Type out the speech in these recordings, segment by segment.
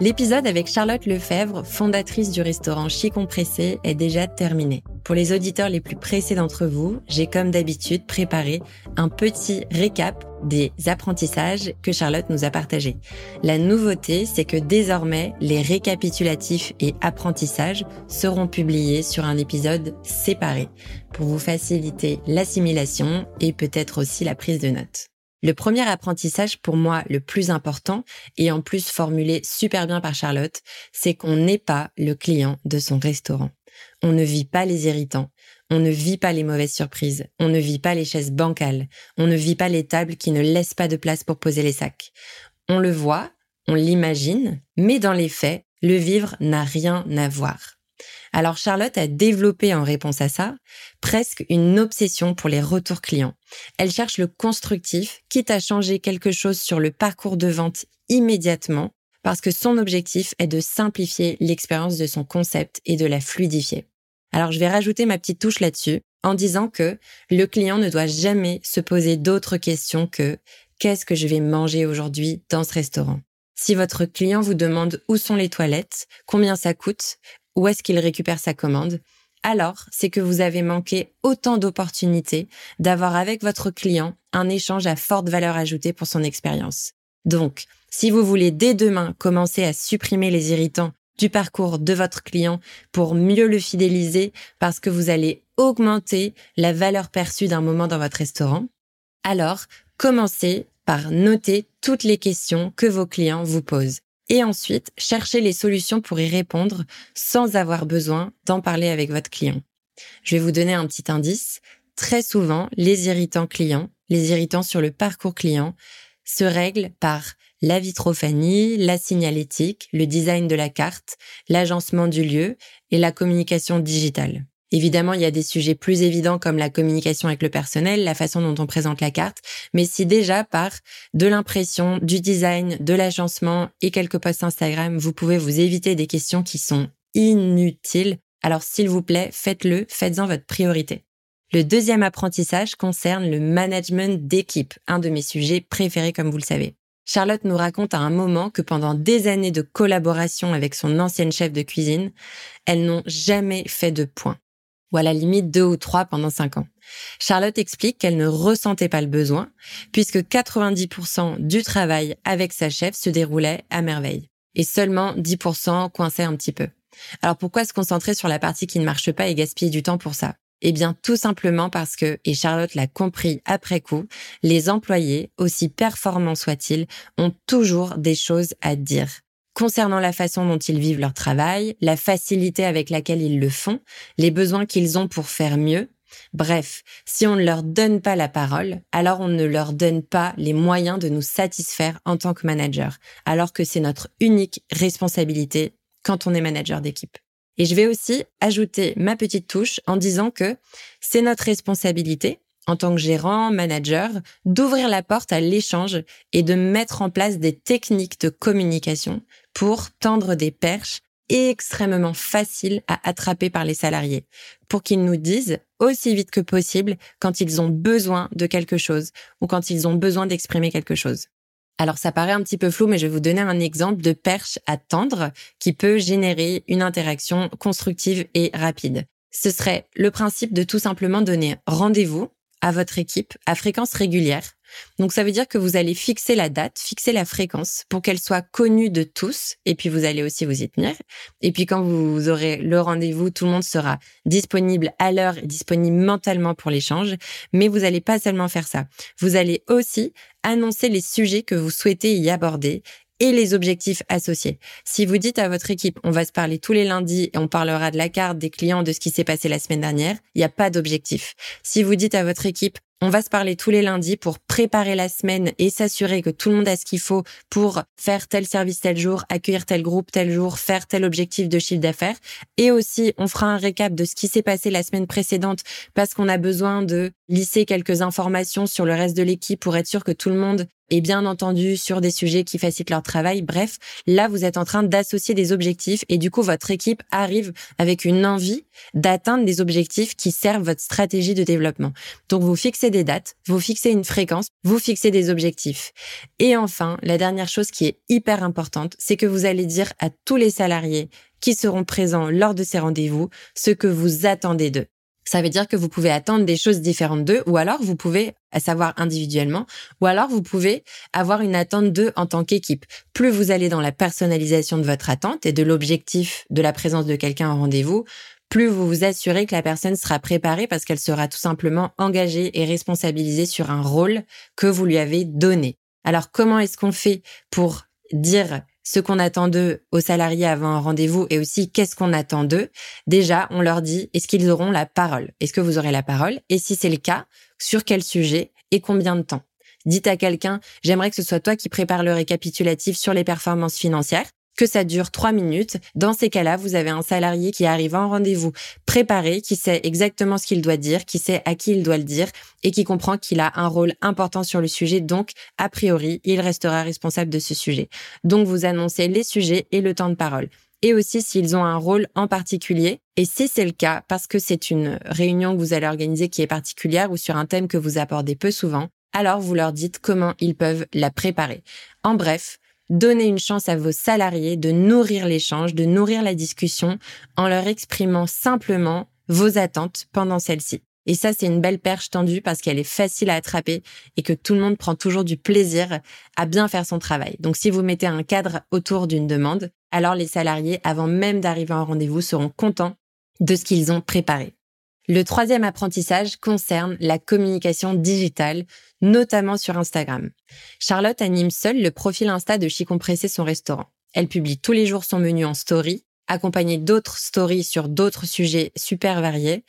L'épisode avec Charlotte Lefebvre, fondatrice du restaurant Chic Compressé, est déjà terminé. Pour les auditeurs les plus pressés d'entre vous, j'ai comme d'habitude préparé un petit récap des apprentissages que Charlotte nous a partagés. La nouveauté, c'est que désormais, les récapitulatifs et apprentissages seront publiés sur un épisode séparé pour vous faciliter l'assimilation et peut-être aussi la prise de notes. Le premier apprentissage pour moi le plus important, et en plus formulé super bien par Charlotte, c'est qu'on n'est pas le client de son restaurant. On ne vit pas les irritants, on ne vit pas les mauvaises surprises, on ne vit pas les chaises bancales, on ne vit pas les tables qui ne laissent pas de place pour poser les sacs. On le voit, on l'imagine, mais dans les faits, le vivre n'a rien à voir. Alors Charlotte a développé en réponse à ça presque une obsession pour les retours clients. Elle cherche le constructif, quitte à changer quelque chose sur le parcours de vente immédiatement, parce que son objectif est de simplifier l'expérience de son concept et de la fluidifier. Alors je vais rajouter ma petite touche là-dessus en disant que le client ne doit jamais se poser d'autres questions que qu'est-ce que je vais manger aujourd'hui dans ce restaurant? Si votre client vous demande où sont les toilettes, combien ça coûte, où est-ce qu'il récupère sa commande, alors c'est que vous avez manqué autant d'opportunités d'avoir avec votre client un échange à forte valeur ajoutée pour son expérience. Donc, si vous voulez dès demain commencer à supprimer les irritants du parcours de votre client pour mieux le fidéliser parce que vous allez augmenter la valeur perçue d'un moment dans votre restaurant, alors commencez par noter toutes les questions que vos clients vous posent et ensuite chercher les solutions pour y répondre sans avoir besoin d'en parler avec votre client. Je vais vous donner un petit indice. Très souvent, les irritants clients, les irritants sur le parcours client, se règlent par la vitrophanie, la signalétique, le design de la carte, l'agencement du lieu et la communication digitale. Évidemment, il y a des sujets plus évidents comme la communication avec le personnel, la façon dont on présente la carte, mais si déjà par de l'impression, du design, de l'agencement et quelques posts Instagram, vous pouvez vous éviter des questions qui sont inutiles, alors s'il vous plaît, faites-le, faites-en votre priorité. Le deuxième apprentissage concerne le management d'équipe, un de mes sujets préférés comme vous le savez. Charlotte nous raconte à un moment que pendant des années de collaboration avec son ancienne chef de cuisine, elles n'ont jamais fait de point. Ou à la limite deux ou trois pendant cinq ans. Charlotte explique qu'elle ne ressentait pas le besoin, puisque 90% du travail avec sa chef se déroulait à merveille. Et seulement 10% coinçait un petit peu. Alors pourquoi se concentrer sur la partie qui ne marche pas et gaspiller du temps pour ça? Eh bien, tout simplement parce que, et Charlotte l'a compris après coup, les employés, aussi performants soient-ils, ont toujours des choses à dire. Concernant la façon dont ils vivent leur travail, la facilité avec laquelle ils le font, les besoins qu'ils ont pour faire mieux, Bref, si on ne leur donne pas la parole, alors on ne leur donne pas les moyens de nous satisfaire en tant que manager, alors que c'est notre unique responsabilité quand on est manager d'équipe. Et je vais aussi ajouter ma petite touche en disant que c'est notre responsabilité, en tant que gérant, manager, d'ouvrir la porte à l'échange et de mettre en place des techniques de communication pour tendre des perches extrêmement faciles à attraper par les salariés, pour qu'ils nous disent aussi vite que possible quand ils ont besoin de quelque chose ou quand ils ont besoin d'exprimer quelque chose. Alors ça paraît un petit peu flou, mais je vais vous donner un exemple de perche à tendre qui peut générer une interaction constructive et rapide. Ce serait le principe de tout simplement donner rendez-vous à votre équipe à fréquence régulière. Donc ça veut dire que vous allez fixer la date, fixer la fréquence pour qu'elle soit connue de tous et puis vous allez aussi vous y tenir. Et puis quand vous aurez le rendez-vous, tout le monde sera disponible à l'heure et disponible mentalement pour l'échange. Mais vous n'allez pas seulement faire ça. Vous allez aussi annoncer les sujets que vous souhaitez y aborder et les objectifs associés. Si vous dites à votre équipe, on va se parler tous les lundis et on parlera de la carte, des clients, de ce qui s'est passé la semaine dernière, il n'y a pas d'objectif. Si vous dites à votre équipe, on va se parler tous les lundis pour préparer la semaine et s'assurer que tout le monde a ce qu'il faut pour faire tel service tel jour, accueillir tel groupe tel jour, faire tel objectif de chiffre d'affaires. Et aussi, on fera un récap de ce qui s'est passé la semaine précédente parce qu'on a besoin de lisser quelques informations sur le reste de l'équipe pour être sûr que tout le monde et bien entendu sur des sujets qui facilitent leur travail. Bref, là, vous êtes en train d'associer des objectifs et du coup, votre équipe arrive avec une envie d'atteindre des objectifs qui servent votre stratégie de développement. Donc, vous fixez des dates, vous fixez une fréquence, vous fixez des objectifs. Et enfin, la dernière chose qui est hyper importante, c'est que vous allez dire à tous les salariés qui seront présents lors de ces rendez-vous ce que vous attendez d'eux. Ça veut dire que vous pouvez attendre des choses différentes d'eux, ou alors vous pouvez savoir individuellement, ou alors vous pouvez avoir une attente d'eux en tant qu'équipe. Plus vous allez dans la personnalisation de votre attente et de l'objectif de la présence de quelqu'un en rendez-vous, plus vous vous assurez que la personne sera préparée parce qu'elle sera tout simplement engagée et responsabilisée sur un rôle que vous lui avez donné. Alors comment est-ce qu'on fait pour dire ce qu'on attend d'eux aux salariés avant un rendez-vous et aussi qu'est-ce qu'on attend d'eux, déjà, on leur dit est-ce qu'ils auront la parole? Est-ce que vous aurez la parole? Et si c'est le cas, sur quel sujet et combien de temps? Dites à quelqu'un, j'aimerais que ce soit toi qui prépare le récapitulatif sur les performances financières que ça dure trois minutes. Dans ces cas-là, vous avez un salarié qui arrive en rendez-vous préparé, qui sait exactement ce qu'il doit dire, qui sait à qui il doit le dire et qui comprend qu'il a un rôle important sur le sujet. Donc, a priori, il restera responsable de ce sujet. Donc, vous annoncez les sujets et le temps de parole et aussi s'ils ont un rôle en particulier. Et si c'est le cas, parce que c'est une réunion que vous allez organiser qui est particulière ou sur un thème que vous abordez peu souvent, alors vous leur dites comment ils peuvent la préparer. En bref, Donnez une chance à vos salariés de nourrir l'échange, de nourrir la discussion en leur exprimant simplement vos attentes pendant celle-ci. Et ça, c'est une belle perche tendue parce qu'elle est facile à attraper et que tout le monde prend toujours du plaisir à bien faire son travail. Donc, si vous mettez un cadre autour d'une demande, alors les salariés, avant même d'arriver en rendez-vous, seront contents de ce qu'ils ont préparé. Le troisième apprentissage concerne la communication digitale, notamment sur Instagram. Charlotte anime seule le profil Insta de Chicompressé son restaurant. Elle publie tous les jours son menu en story, accompagnée d'autres stories sur d'autres sujets super variés,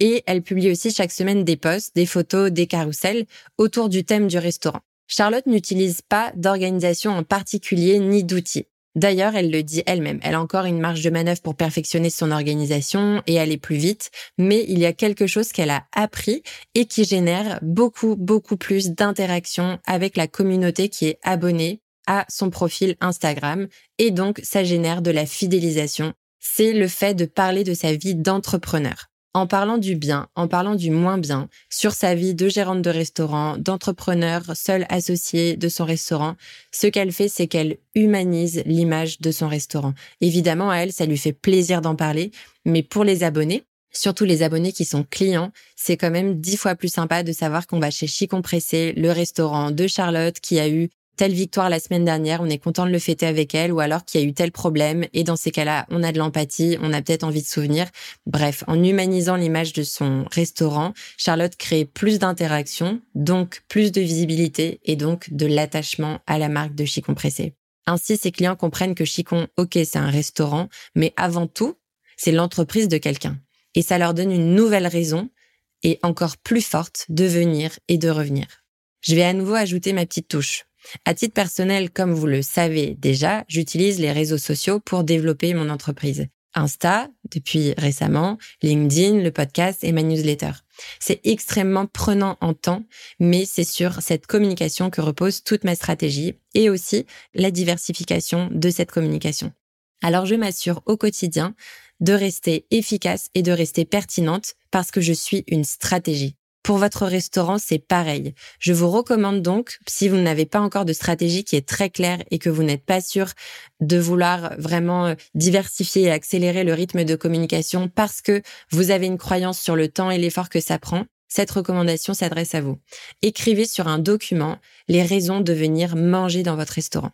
et elle publie aussi chaque semaine des posts, des photos, des carousels autour du thème du restaurant. Charlotte n'utilise pas d'organisation en particulier ni d'outils. D'ailleurs, elle le dit elle-même. Elle a encore une marge de manœuvre pour perfectionner son organisation et aller plus vite, mais il y a quelque chose qu'elle a appris et qui génère beaucoup, beaucoup plus d'interactions avec la communauté qui est abonnée à son profil Instagram et donc ça génère de la fidélisation. C'est le fait de parler de sa vie d'entrepreneur. En parlant du bien, en parlant du moins bien, sur sa vie de gérante de restaurant, d'entrepreneur, seule associée de son restaurant, ce qu'elle fait, c'est qu'elle humanise l'image de son restaurant. Évidemment, à elle, ça lui fait plaisir d'en parler, mais pour les abonnés, surtout les abonnés qui sont clients, c'est quand même dix fois plus sympa de savoir qu'on va chez Chicompressé, le restaurant de Charlotte qui a eu telle victoire la semaine dernière, on est content de le fêter avec elle, ou alors qu'il y a eu tel problème, et dans ces cas-là, on a de l'empathie, on a peut-être envie de souvenir. Bref, en humanisant l'image de son restaurant, Charlotte crée plus d'interactions, donc plus de visibilité, et donc de l'attachement à la marque de Chicon Pressé. Ainsi, ses clients comprennent que Chicon, ok, c'est un restaurant, mais avant tout, c'est l'entreprise de quelqu'un. Et ça leur donne une nouvelle raison, et encore plus forte, de venir et de revenir. Je vais à nouveau ajouter ma petite touche. À titre personnel, comme vous le savez déjà, j'utilise les réseaux sociaux pour développer mon entreprise. Insta, depuis récemment, LinkedIn, le podcast et ma newsletter. C'est extrêmement prenant en temps, mais c'est sur cette communication que repose toute ma stratégie et aussi la diversification de cette communication. Alors je m'assure au quotidien de rester efficace et de rester pertinente parce que je suis une stratégie. Pour votre restaurant, c'est pareil. Je vous recommande donc, si vous n'avez pas encore de stratégie qui est très claire et que vous n'êtes pas sûr de vouloir vraiment euh, diversifier et accélérer le rythme de communication parce que vous avez une croyance sur le temps et l'effort que ça prend, cette recommandation s'adresse à vous. Écrivez sur un document les raisons de venir manger dans votre restaurant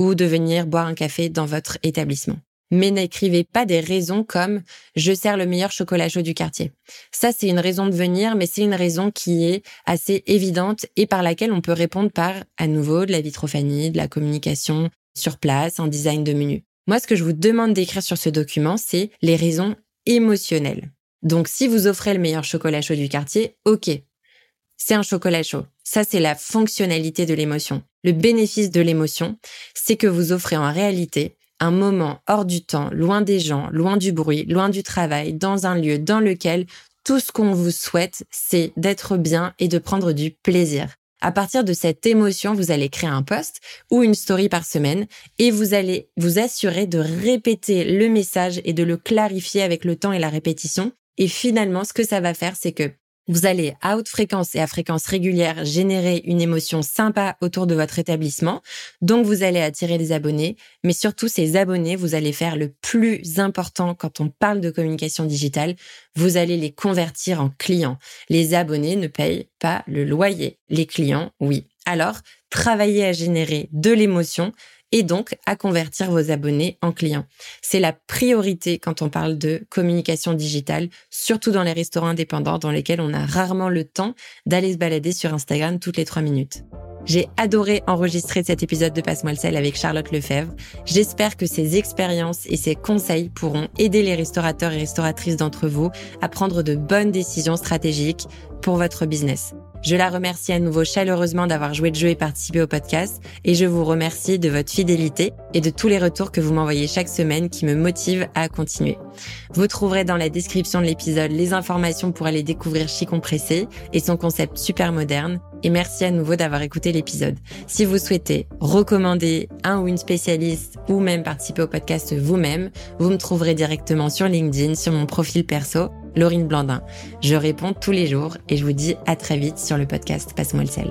ou de venir boire un café dans votre établissement mais n'écrivez pas des raisons comme je sers le meilleur chocolat chaud du quartier. Ça, c'est une raison de venir, mais c'est une raison qui est assez évidente et par laquelle on peut répondre par, à nouveau, de la vitrophanie, de la communication sur place, un design de menu. Moi, ce que je vous demande d'écrire sur ce document, c'est les raisons émotionnelles. Donc, si vous offrez le meilleur chocolat chaud du quartier, ok. C'est un chocolat chaud. Ça, c'est la fonctionnalité de l'émotion. Le bénéfice de l'émotion, c'est que vous offrez en réalité un moment hors du temps, loin des gens, loin du bruit, loin du travail, dans un lieu dans lequel tout ce qu'on vous souhaite, c'est d'être bien et de prendre du plaisir. À partir de cette émotion, vous allez créer un post ou une story par semaine et vous allez vous assurer de répéter le message et de le clarifier avec le temps et la répétition. Et finalement, ce que ça va faire, c'est que vous allez à haute fréquence et à fréquence régulière générer une émotion sympa autour de votre établissement. Donc vous allez attirer des abonnés, mais surtout ces abonnés, vous allez faire le plus important quand on parle de communication digitale, vous allez les convertir en clients. Les abonnés ne payent pas le loyer. Les clients, oui. Alors, travaillez à générer de l'émotion et donc à convertir vos abonnés en clients. C'est la priorité quand on parle de communication digitale, surtout dans les restaurants indépendants dans lesquels on a rarement le temps d'aller se balader sur Instagram toutes les trois minutes. J'ai adoré enregistrer cet épisode de Passe-moi le sel avec Charlotte Lefebvre. J'espère que ces expériences et ces conseils pourront aider les restaurateurs et restauratrices d'entre vous à prendre de bonnes décisions stratégiques pour votre business. Je la remercie à nouveau chaleureusement d'avoir joué le jeu et participé au podcast et je vous remercie de votre fidélité et de tous les retours que vous m'envoyez chaque semaine qui me motivent à continuer. Vous trouverez dans la description de l'épisode les informations pour aller découvrir Chicompressé et son concept super moderne et merci à nouveau d'avoir écouté l'épisode. Si vous souhaitez recommander un ou une spécialiste ou même participer au podcast vous-même, vous me trouverez directement sur LinkedIn, sur mon profil perso, Laurine Blandin. Je réponds tous les jours et je vous dis à très vite sur le podcast Passe-moi le sel.